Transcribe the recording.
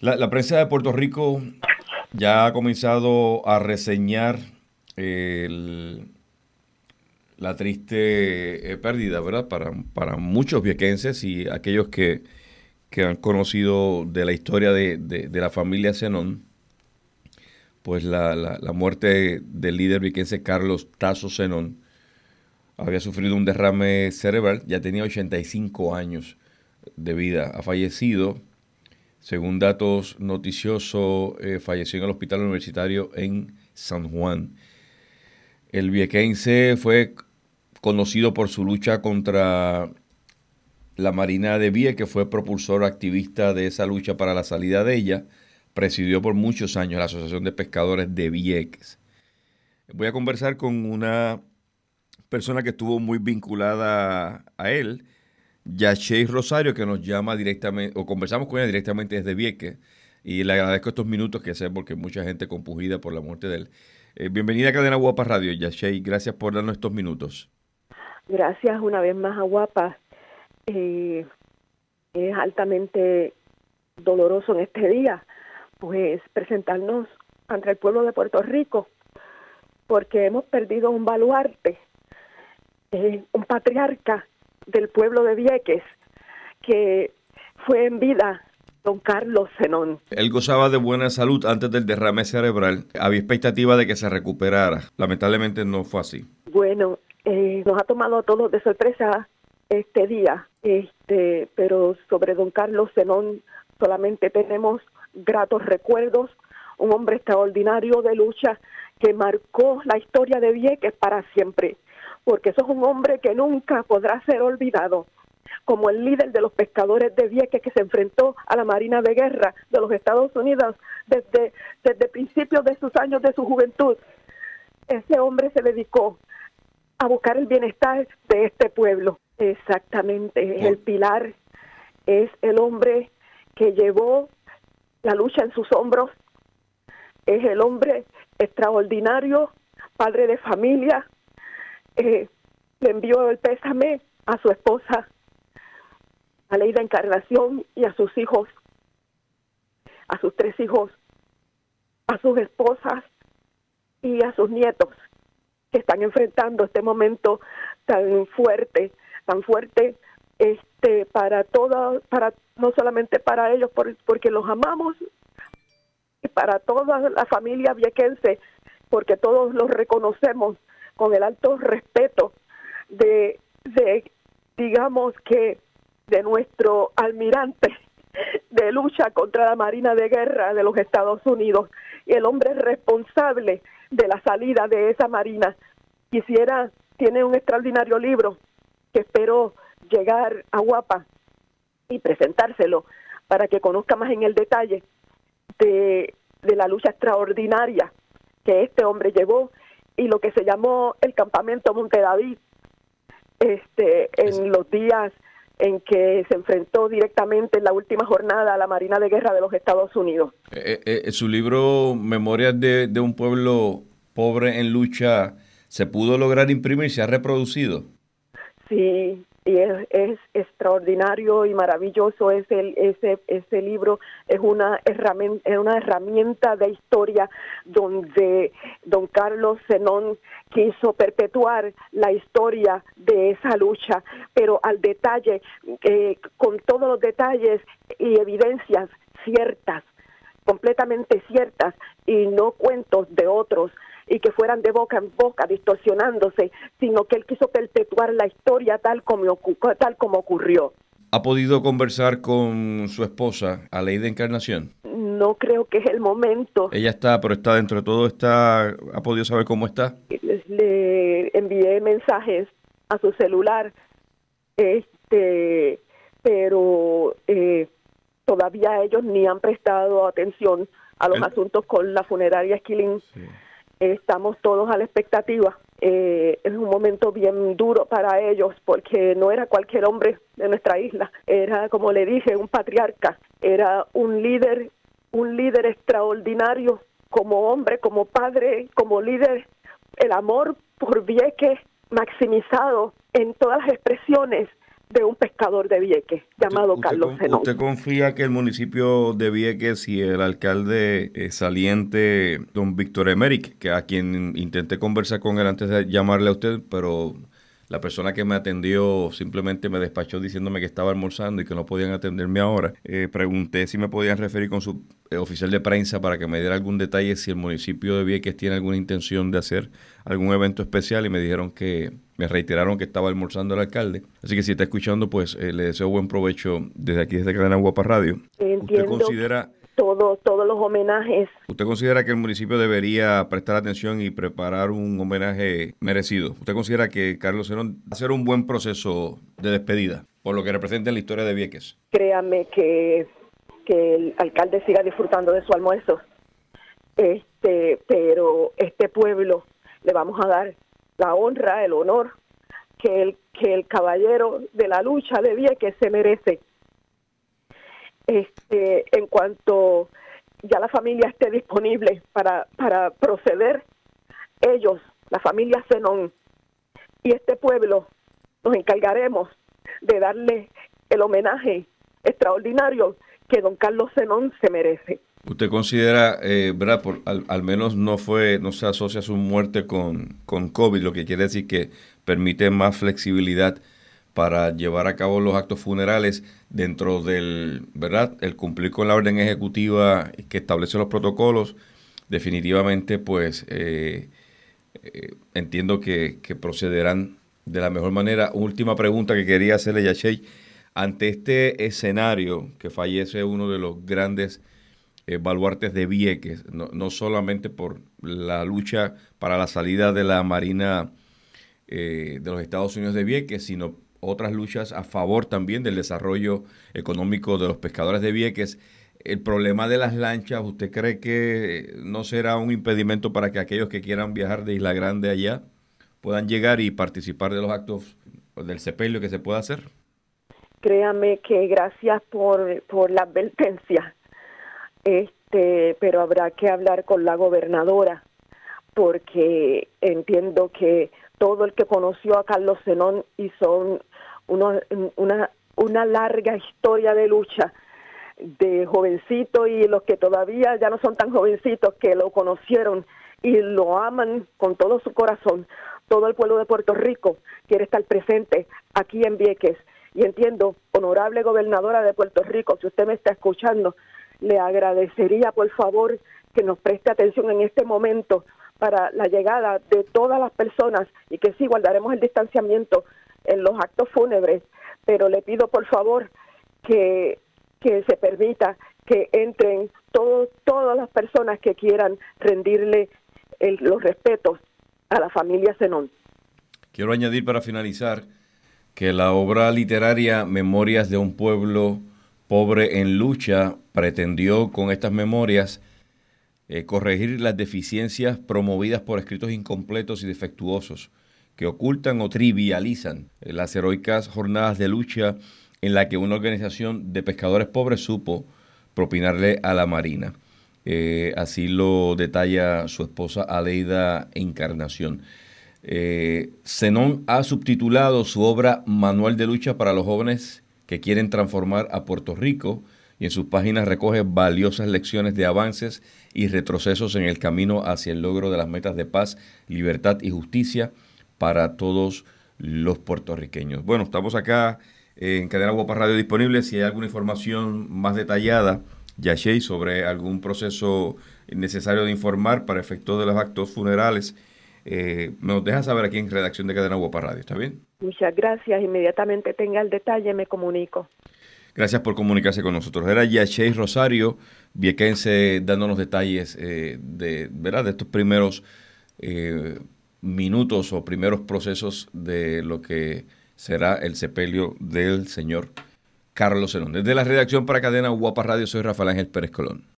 La, prensa de Puerto Rico ya ha comenzado a reseñar la triste eh, pérdida, ¿verdad? Para, para muchos viequenses y aquellos que, han conocido de la historia de, la familia Zenón, pues la, la, muerte del líder viequense Carlos Tazo Zenón había sufrido un derrame cerebral, ya tenía 85 años de vida, ha fallecido según datos noticiosos, eh, falleció en el hospital universitario en San Juan. El viequense fue conocido por su lucha contra la Marina de Vieques, que fue propulsor activista de esa lucha para la salida de ella. Presidió por muchos años la Asociación de Pescadores de Vieques. Voy a conversar con una persona que estuvo muy vinculada a él, Yachey Rosario, que nos llama directamente, o conversamos con ella directamente desde Vieques, y le agradezco estos minutos que sé porque mucha gente compugida por la muerte de él. Eh, bienvenida a Cadena Guapa Radio, Yachey, gracias por darnos estos minutos. Gracias una vez más a Guapa. Eh, es altamente doloroso en este día, pues presentarnos ante el pueblo de Puerto Rico, porque hemos perdido un baluarte, eh, un patriarca del pueblo de Vieques, que fue en vida don Carlos Zenón. Él gozaba de buena salud antes del derrame cerebral. Había expectativa de que se recuperara. Lamentablemente no fue así. Bueno, eh, nos ha tomado a todos de sorpresa este día, este, pero sobre don Carlos Zenón solamente tenemos gratos recuerdos, un hombre extraordinario de lucha que marcó la historia de Vieques para siempre porque eso es un hombre que nunca podrá ser olvidado como el líder de los pescadores de Vieques que se enfrentó a la Marina de Guerra de los Estados Unidos desde, desde principios de sus años de su juventud. Ese hombre se dedicó a buscar el bienestar de este pueblo. Exactamente, es el pilar, es el hombre que llevó la lucha en sus hombros, es el hombre extraordinario, padre de familia, eh, le envió el pésame a su esposa, a Leida Encarnación y a sus hijos, a sus tres hijos, a sus esposas y a sus nietos que están enfrentando este momento tan fuerte, tan fuerte este para toda para no solamente para ellos porque los amamos y para toda la familia viequense porque todos los reconocemos con el alto respeto de, digamos que, de nuestro almirante de lucha contra la Marina de Guerra de los Estados Unidos y el hombre responsable de la salida de esa Marina. Quisiera, tiene un extraordinario libro que espero llegar a Guapa y presentárselo para que conozca más en el detalle de, de la lucha extraordinaria que este hombre llevó y lo que se llamó el campamento Monte David, este, en los días en que se enfrentó directamente en la última jornada a la Marina de Guerra de los Estados Unidos. Eh, eh, eh, su libro Memorias de, de, un pueblo pobre en lucha, ¿se pudo lograr imprimir? ¿Se ha reproducido? Sí, y es, extraordinario y maravilloso ese, ese, ese libro, es una, herramienta, es una herramienta de historia donde don Carlos Zenón quiso perpetuar la historia de esa lucha, pero al detalle, eh, con todos los detalles y evidencias ciertas, completamente ciertas, y no cuentos de otros y que fueran de boca en boca distorsionándose, sino que él quiso perpetuar la historia tal como, tal como ocurrió. ¿Ha podido conversar con su esposa, a ley de Encarnación? No creo que es el momento. Ella está, pero está dentro de todo, está, ¿ha podido saber cómo está? Le, envié mensajes a su celular, este, pero eh, todavía ellos ni han prestado atención a los asuntos con la funeraria Esquilín estamos todos a la expectativa. Eh, es un momento bien duro para ellos porque no era cualquier hombre de nuestra isla, era como le dije, un patriarca, era un líder, un líder extraordinario como hombre, como padre, como líder, el amor por Vieques maximizado en todas las expresiones de un pescador de Vieques llamado Carlos Zenón. ¿Usted confía que el municipio de Vieques y el alcalde eh, saliente, don Víctor Emerick, que a quien intenté conversar con él antes de llamarle a usted, pero la persona que me atendió simplemente me despachó diciéndome que estaba almorzando y que no podían atenderme ahora. Eh, pregunté si me podían referir con su eh, oficial de prensa para que me diera algún detalle si el municipio de Vieques tiene alguna intención de hacer algún evento especial y me dijeron que me reiteraron que estaba almorzando el alcalde. Así que si está escuchando, pues eh, le deseo buen provecho desde aquí, desde Cadena Guapa Radio. ¿Usted considera todos los homenajes. ¿Usted considera que el municipio debería prestar atención y preparar un homenaje merecido? ¿Usted considera que Carlos Zenón va a hacer un buen proceso de despedida por lo que representa en la historia de Vieques? Créame que, que el alcalde siga disfrutando de su almuerzo. Este, pero este pueblo le vamos a dar la honra, el honor que el, que el caballero de la lucha de Vieques se merece este, en cuanto ya la familia esté disponible para, para proceder, ellos, la familia Zenón y este pueblo, nos encargaremos de darle el homenaje extraordinario que don Carlos Zenón se merece. ¿Usted considera, eh, verdad, por, al, menos no fue, no se asocia su muerte con, con COVID, lo que quiere decir que permite más flexibilidad para llevar a cabo los actos funerales dentro del, ¿verdad? El cumplir con la orden ejecutiva que establece los protocolos, definitivamente pues eh, eh, entiendo que, procederán de la mejor manera. Última pregunta que quería hacerle, Yashei. Ante este escenario que fallece uno de los grandes eh, baluartes de Vieques, no, no, solamente por la lucha para la salida de la Marina de los Estados Unidos de Vieques, sino otras luchas a favor también del desarrollo económico de los pescadores de Vieques. El problema de las lanchas, ¿usted cree que no será un impedimento para que aquellos que quieran viajar de Isla Grande allá puedan llegar y participar de los actos del sepelio que se pueda hacer? Créame que gracias por, por la advertencia, este, pero habrá que hablar con la gobernadora porque entiendo que todo el que conoció a Carlos Zenón hizo una, una larga historia de lucha de jovencito y los que todavía ya no son tan jovencitos que lo conocieron y lo aman con todo su corazón. Todo el pueblo de Puerto Rico quiere estar presente aquí en Vieques. Y entiendo, honorable gobernadora de Puerto Rico, si usted me está escuchando, le agradecería por favor que nos preste atención en este momento para la llegada de todas las personas y que sí guardaremos el distanciamiento en los actos fúnebres, pero le pido por favor que, que se permita que entren todas las personas que quieran rendirle los respetos a la familia Zenón. Quiero añadir para finalizar que la obra literaria Memorias de un pueblo pobre en lucha pretendió con estas memorias eh, corregir las deficiencias promovidas por escritos incompletos y defectuosos que ocultan o trivializan eh, las heroicas jornadas de lucha en la que una organización de pescadores pobres supo propinarle a la Marina. Eh, así lo detalla su esposa Aleida Encarnación. Zenón ha subtitulado su obra Manual de Lucha para los jóvenes que quieren transformar a Puerto Rico y en sus páginas recoge valiosas lecciones de avances y retrocesos en el camino hacia el logro de las metas de paz, libertad y justicia para todos los puertorriqueños. Bueno, estamos acá en Cadena Guapa Radio disponible. Si hay alguna información más detallada, Yashei, sobre algún proceso necesario de informar para efectos de los actos funerales, eh, nos deja saber aquí en redacción de Cadena Guapa Radio. ¿Está bien? Muchas gracias. Inmediatamente tenga el detalle, me comunico. Gracias por comunicarse con nosotros. Era Yachey Rosario, viequense, dándonos detalles eh, de, ¿verdad? de estos primeros eh, minutos o primeros procesos de lo que será el sepelio del señor Carlos Zenón. Desde la redacción para Cadena Guapa Radio, soy Rafael Ángel Pérez Colón.